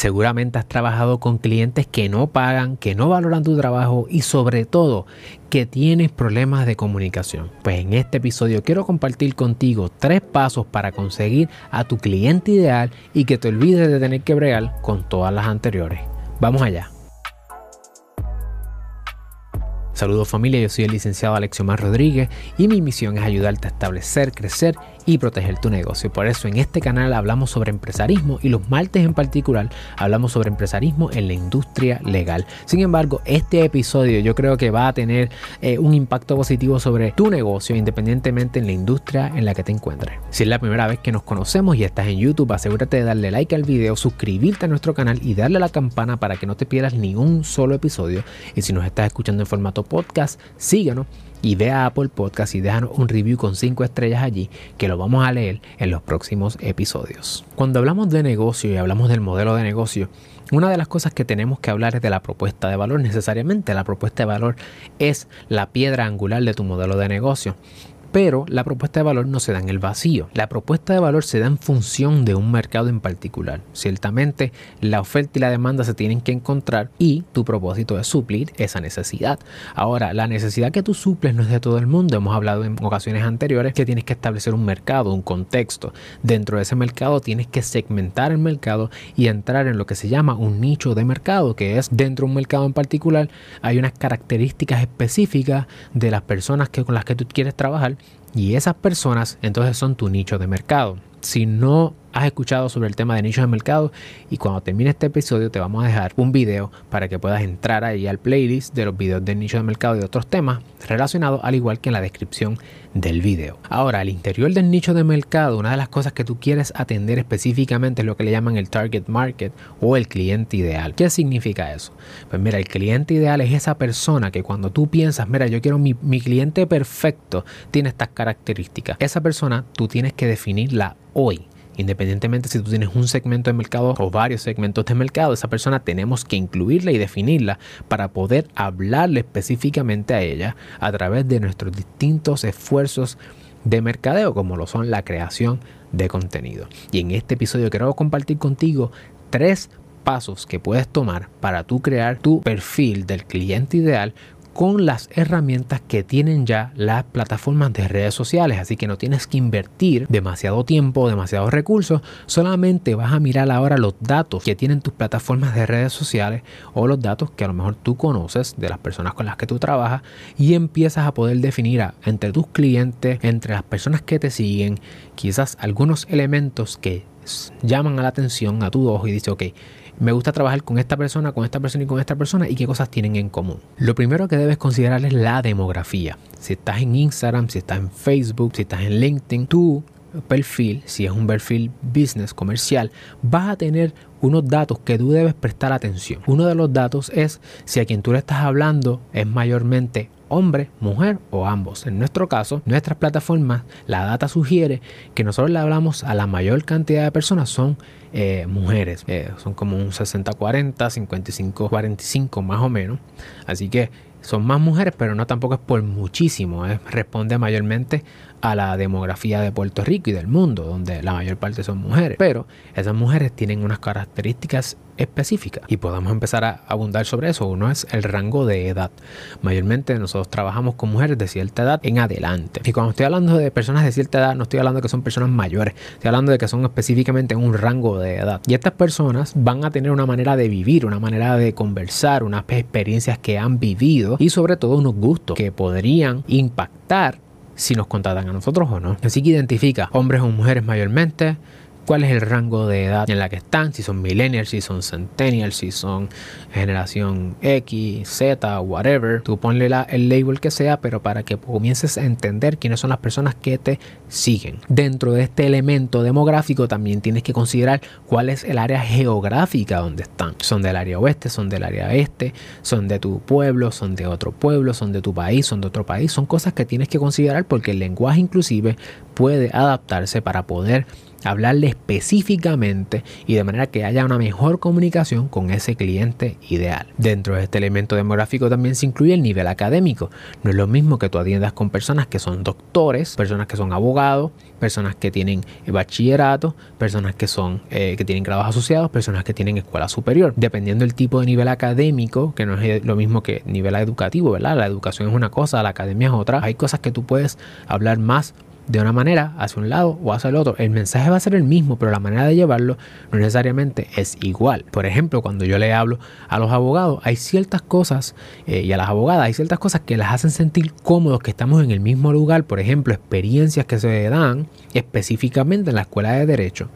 Seguramente has trabajado con clientes que no pagan, que no valoran tu trabajo y sobre todo que tienes problemas de comunicación. Pues en este episodio quiero compartir contigo tres pasos para conseguir a tu cliente ideal y que te olvides de tener que bregar con todas las anteriores. Vamos allá. Saludos familia, yo soy el licenciado Alexiomar Rodríguez y mi misión es ayudarte a establecer, crecer y proteger tu negocio. Por eso en este canal hablamos sobre empresarismo y los martes en particular hablamos sobre empresarismo en la industria legal. Sin embargo, este episodio yo creo que va a tener eh, un impacto positivo sobre tu negocio independientemente en la industria en la que te encuentres. Si es la primera vez que nos conocemos y estás en YouTube, asegúrate de darle like al video, suscribirte a nuestro canal y darle a la campana para que no te pierdas ni un solo episodio. Y si nos estás escuchando en formato podcast, síguenos y ve a Apple Podcast y déjanos un review con 5 estrellas allí que lo vamos a leer en los próximos episodios. Cuando hablamos de negocio y hablamos del modelo de negocio, una de las cosas que tenemos que hablar es de la propuesta de valor. Necesariamente la propuesta de valor es la piedra angular de tu modelo de negocio. Pero la propuesta de valor no se da en el vacío. La propuesta de valor se da en función de un mercado en particular. Ciertamente, la oferta y la demanda se tienen que encontrar y tu propósito es suplir esa necesidad. Ahora, la necesidad que tú suples no es de todo el mundo. Hemos hablado en ocasiones anteriores que tienes que establecer un mercado, un contexto. Dentro de ese mercado tienes que segmentar el mercado y entrar en lo que se llama un nicho de mercado, que es dentro de un mercado en particular hay unas características específicas de las personas que, con las que tú quieres trabajar y esas personas entonces son tu nicho de mercado. Si no has escuchado sobre el tema de nichos de mercado y cuando termine este episodio te vamos a dejar un video para que puedas entrar ahí al playlist de los videos de nicho de mercado y de otros temas relacionados al igual que en la descripción del video. Ahora, al interior del nicho de mercado, una de las cosas que tú quieres atender específicamente es lo que le llaman el target market o el cliente ideal. ¿Qué significa eso? Pues mira, el cliente ideal es esa persona que cuando tú piensas, mira, yo quiero mi cliente perfecto, tiene estas características. Esa persona tú tienes que definirla hoy Independientemente si tú tienes un segmento de mercado o varios segmentos de mercado, esa persona tenemos que incluirla y definirla para poder hablarle específicamente a ella a través de nuestros distintos esfuerzos de mercadeo, como lo son la creación de contenido. Y en este episodio quiero compartir contigo tres pasos que puedes tomar para tú crear tu perfil del cliente ideal con las herramientas que tienen ya las plataformas de redes sociales. Así que no tienes que invertir demasiado tiempo, demasiados recursos. Solamente vas a mirar ahora los datos que tienen tus plataformas de redes sociales o los datos que a lo mejor tú conoces de las personas con las que tú trabajas y empiezas a poder definir entre tus clientes, entre las personas que te siguen, quizás algunos elementos que llaman a la atención a tu ojo y dice, ok, me gusta trabajar con esta persona, con esta persona y con esta persona y qué cosas tienen en común. Lo primero que debes considerar es la demografía. Si estás en Instagram, si estás en Facebook, si estás en LinkedIn, tu perfil, si es un perfil business comercial, vas a tener unos datos que tú debes prestar atención. Uno de los datos es si a quien tú le estás hablando es mayormente hombre, mujer o ambos. En nuestro caso, nuestras plataformas, la data sugiere que nosotros le hablamos a la mayor cantidad de personas son eh, mujeres. Eh, son como un 60-40, 55-45 más o menos. Así que son más mujeres, pero no tampoco es por muchísimo. responde mayormente a la demografía de Puerto Rico y del mundo, donde la mayor parte son mujeres. Pero esas mujeres tienen unas características específicas y podemos empezar a abundar sobre eso. Uno es el rango de edad. Mayormente nosotros trabajamos con mujeres de cierta edad en adelante. Y cuando estoy hablando de personas de cierta edad, no estoy hablando de que son personas mayores, estoy hablando de que son específicamente en un rango de edad. Y estas personas van a tener una manera de vivir, una manera de conversar, unas experiencias que han vivido y sobre todo unos gustos que podrían impactar si nos contratan a nosotros o no. Así que identifica hombres o mujeres mayormente, cuál es el rango de edad en la que están, si son millennials, si son centennials, si son generación X, Z, whatever. Tú ponle el label que sea, pero para que comiences a entender quiénes son las personas que te siguen. Dentro de este elemento demográfico también tienes que considerar cuál es el área geográfica donde están. Son del área oeste, son del área este, son de tu pueblo, son de otro pueblo, son de tu país, son de otro país. Son cosas que tienes que considerar porque el lenguaje inclusive puede adaptarse para poder hablarle específicamente y de manera que haya una mejor comunicación con ese cliente ideal. Dentro de este elemento demográfico también se incluye el nivel académico. No es lo mismo que tú atiendas con personas que son doctores, personas que son abogados, personas que tienen bachillerato, personas que son eh, que tienen grados asociados, personas que tienen escuela superior. Dependiendo del tipo de nivel académico, que no es lo mismo que nivel educativo, ¿verdad? La educación es una cosa, la academia es otra. Hay cosas que tú puedes hablar más de una manera hacia un lado o hacia el otro. El mensaje va a ser el mismo, pero la manera de llevarlo no necesariamente es igual. Por ejemplo, cuando yo le hablo a los abogados, hay ciertas cosas eh, y a las abogadas hay ciertas cosas que las hacen sentir cómodos, que estamos en el mismo lugar. Por ejemplo, experiencias que se dan específicamente en la escuela de derecho.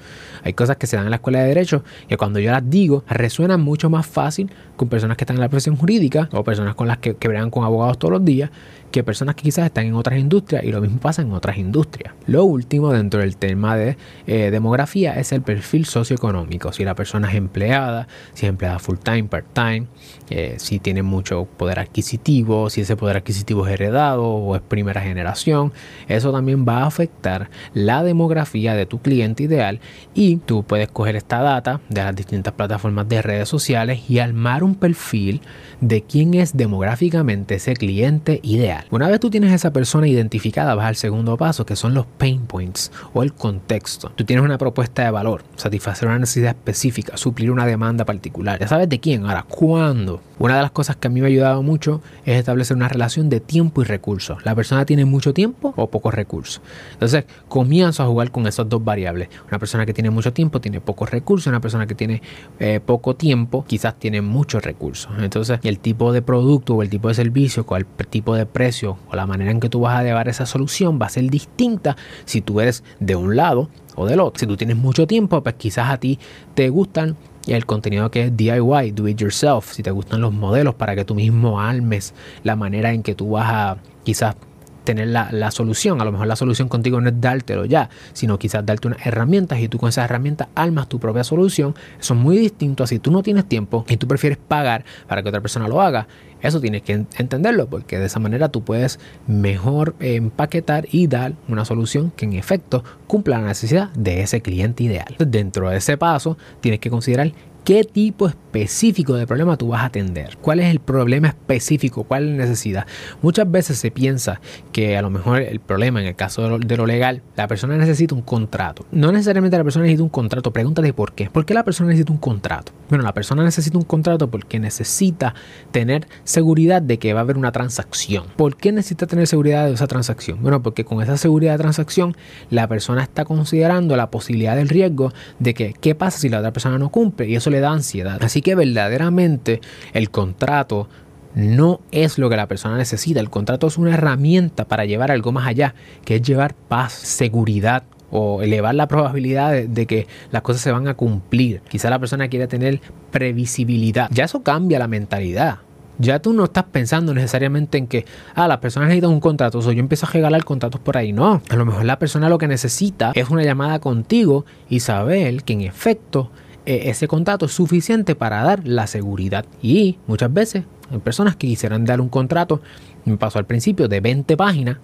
Hay cosas que se dan en la escuela de derecho que cuando yo las digo resuenan mucho más fácil con personas que están en la profesión jurídica o personas con las que, que con abogados todos los días que personas que quizás están en otras industrias y lo mismo pasa en otras industrias. Lo último dentro del tema de eh, demografía es el perfil socioeconómico. Si la persona es empleada, si es empleada full time, part time, eh, si tiene mucho poder adquisitivo, si ese poder adquisitivo es heredado o es primera generación, eso también va a afectar la demografía de tu cliente ideal y tú puedes coger esta data de las distintas plataformas de redes sociales y armar un perfil de quién es demográficamente ese cliente ideal. Una vez tú tienes esa persona identificada, vas al segundo paso, que son los pain points o el contexto. Tú tienes una propuesta de valor, satisfacer una necesidad específica, suplir una demanda particular. Ya sabes de quién, ahora, ¿cuándo? Una de las cosas que a mí me ha ayudado mucho es establecer una relación de tiempo y recursos. La persona tiene mucho tiempo o pocos recursos. Entonces, comienzo a jugar con esas dos variables. Una persona que tiene mucho tiempo tiene pocos recursos, una persona que tiene eh, poco tiempo quizás tiene muchos recursos. Entonces, el tipo de producto o el tipo de servicio, o el tipo de precio o la manera en que tú vas a llevar esa solución va a ser distinta si tú eres de un lado o del otro. Si tú tienes mucho tiempo, pues quizás a ti te gustan el contenido que es DIY, do it yourself, si te gustan los modelos para que tú mismo almes la manera en que tú vas a quizás tener la, solución. A lo mejor la solución contigo no es dártelo ya, sino quizás darte unas herramientas y tú con esas herramientas almas tu propia solución. Eso es muy distinto a si tú no tienes tiempo y tú prefieres pagar para que otra persona lo haga. Eso tienes que entenderlo porque de esa manera tú puedes mejor empaquetar y dar una solución que en efecto cumpla la necesidad de ese cliente ideal. Dentro de ese paso tienes que considerar qué tipo específico de problema tú vas a atender. ¿Cuál es el problema específico? ¿Cuál es la necesidad? Muchas veces se piensa que a lo mejor el problema en el caso de lo, legal, la persona necesita un contrato. No necesariamente la persona necesita un contrato. Pregúntate por qué. ¿Por qué la persona necesita un contrato? Bueno, la persona necesita un contrato porque necesita tener seguridad de que va a haber una transacción. ¿Por qué necesita tener seguridad de esa transacción? Bueno, porque con esa seguridad de transacción la persona está considerando la posibilidad del riesgo de que qué pasa si la otra persona no cumple y eso le da ansiedad. Así que verdaderamente el contrato no es lo que la persona necesita. El contrato es una herramienta para llevar algo más allá, que es llevar paz, seguridad o elevar la probabilidad de, que las cosas se van a cumplir. Quizá la persona quiere tener previsibilidad. Ya eso cambia la mentalidad. Ya tú no estás pensando necesariamente en que, ah, la persona necesita un contrato, o yo empiezo a regalar contratos por ahí. No, a lo mejor la persona lo que necesita es una llamada contigo y saber que en efecto ese contrato es suficiente para dar la seguridad. Y muchas veces hay personas que quisieran dar un contrato, me pasó al principio, de 20 páginas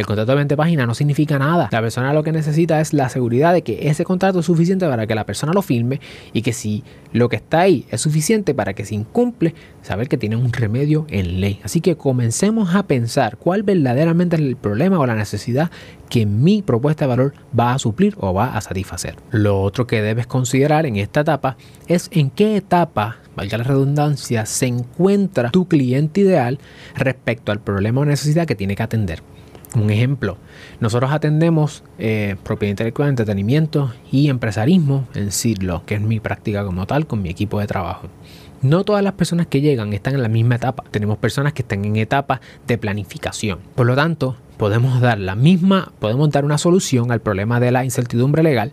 el contrato de 20 páginas no significa nada. La persona lo que necesita es la seguridad de que ese contrato es suficiente para que la persona lo firme y que si lo que está ahí es suficiente para que se incumple, saber que tiene un remedio en ley. Así que comencemos a pensar cuál verdaderamente es el problema o la necesidad que mi propuesta de valor va a suplir o va a satisfacer. Lo otro que debes considerar en esta etapa es en qué etapa valga la redundancia, se encuentra tu cliente ideal respecto al problema o necesidad que tiene que atender. Un ejemplo, nosotros atendemos eh, propiedad intelectual, entretenimiento y empresarismo en Sidlo, que es mi práctica como tal con mi equipo de trabajo. No todas las personas que llegan están en la misma etapa. Tenemos personas que están en etapa de planificación. Por lo tanto, podemos dar la misma, podemos dar una solución al problema de la incertidumbre legal,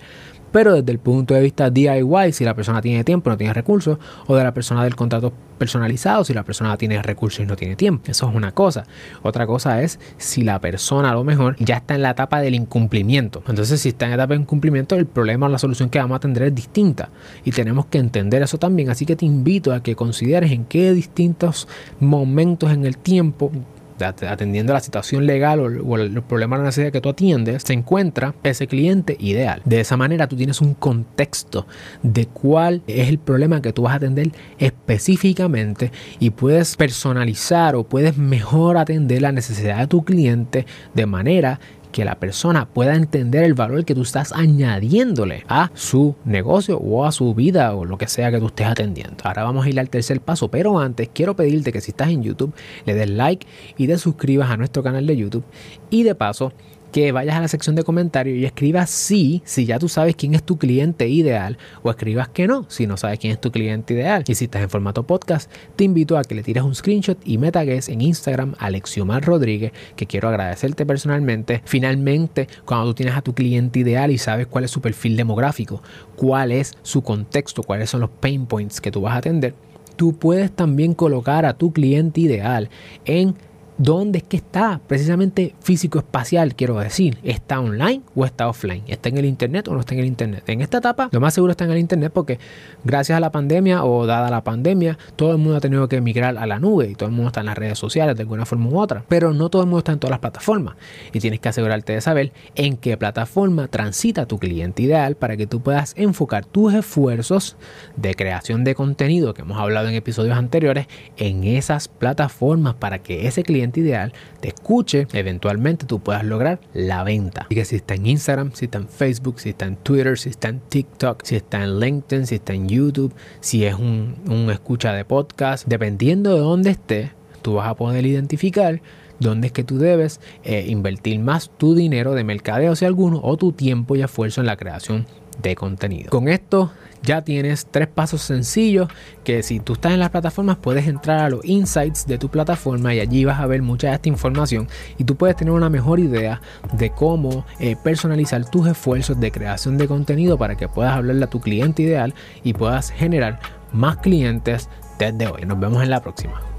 pero desde el punto de vista DIY, si la persona tiene tiempo, no tiene recursos, o de la persona del contrato personalizado, si la persona tiene recursos y no tiene tiempo. Eso es una cosa. Otra cosa es si la persona a lo mejor ya está en la etapa del incumplimiento. Entonces, si está en la etapa de incumplimiento, el problema o la solución que vamos a tener es distinta. Y tenemos que entender eso también. Así que te invito a que consideres en qué distintos momentos en el tiempo atendiendo la situación legal o, el problema o la necesidad que tú atiendes, se encuentra ese cliente ideal. De esa manera tú tienes un contexto de cuál es el problema que tú vas a atender específicamente y puedes personalizar o puedes mejor atender la necesidad de tu cliente de manera que la persona pueda entender el valor que tú estás añadiéndole a su negocio o a su vida o lo que sea que tú estés atendiendo. Ahora vamos a ir al tercer paso, pero antes quiero pedirte que si estás en YouTube le des like y te suscribas a nuestro canal de YouTube y de paso que vayas a la sección de comentarios y escribas sí si ya tú sabes quién es tu cliente ideal o escribas que no si no sabes quién es tu cliente ideal. Y si estás en formato podcast, te invito a que le tires un screenshot y me tagues en Instagram Alexiomar Rodríguez, que quiero agradecerte personalmente. Finalmente, cuando tú tienes a tu cliente ideal y sabes cuál es su perfil demográfico, cuál es su contexto, cuáles son los pain points que tú vas a atender, tú puedes también colocar a tu cliente ideal en ¿Dónde es que está? Precisamente físico-espacial, quiero decir. ¿Está online o está offline? ¿Está en el Internet o no está en el Internet? En esta etapa, lo más seguro está en el Internet porque gracias a la pandemia o dada la pandemia, todo el mundo ha tenido que emigrar a la nube y todo el mundo está en las redes sociales de alguna forma u otra. Pero no todo el mundo está en todas las plataformas. Y tienes que asegurarte de saber en qué plataforma transita tu cliente ideal para que tú puedas enfocar tus esfuerzos de creación de contenido que hemos hablado en episodios anteriores en esas plataformas para que ese cliente ideal te escuche, eventualmente tú puedas lograr la venta. Así que si está en Instagram, si está en Facebook, si está en Twitter, si está en TikTok, si está en LinkedIn, si está en YouTube, si es un, escucha de podcast, dependiendo de dónde esté, tú vas a poder identificar dónde es que tú debes eh, invertir más tu dinero de mercadeo si alguno o tu tiempo y esfuerzo en la creación de contenido. Con esto ya tienes tres pasos sencillos que si tú estás en las plataformas puedes entrar a los insights de tu plataforma y allí vas a ver mucha de esta información y tú puedes tener una mejor idea de cómo eh, personalizar tus esfuerzos de creación de contenido para que puedas hablarle a tu cliente ideal y puedas generar más clientes desde hoy. Nos vemos en la próxima.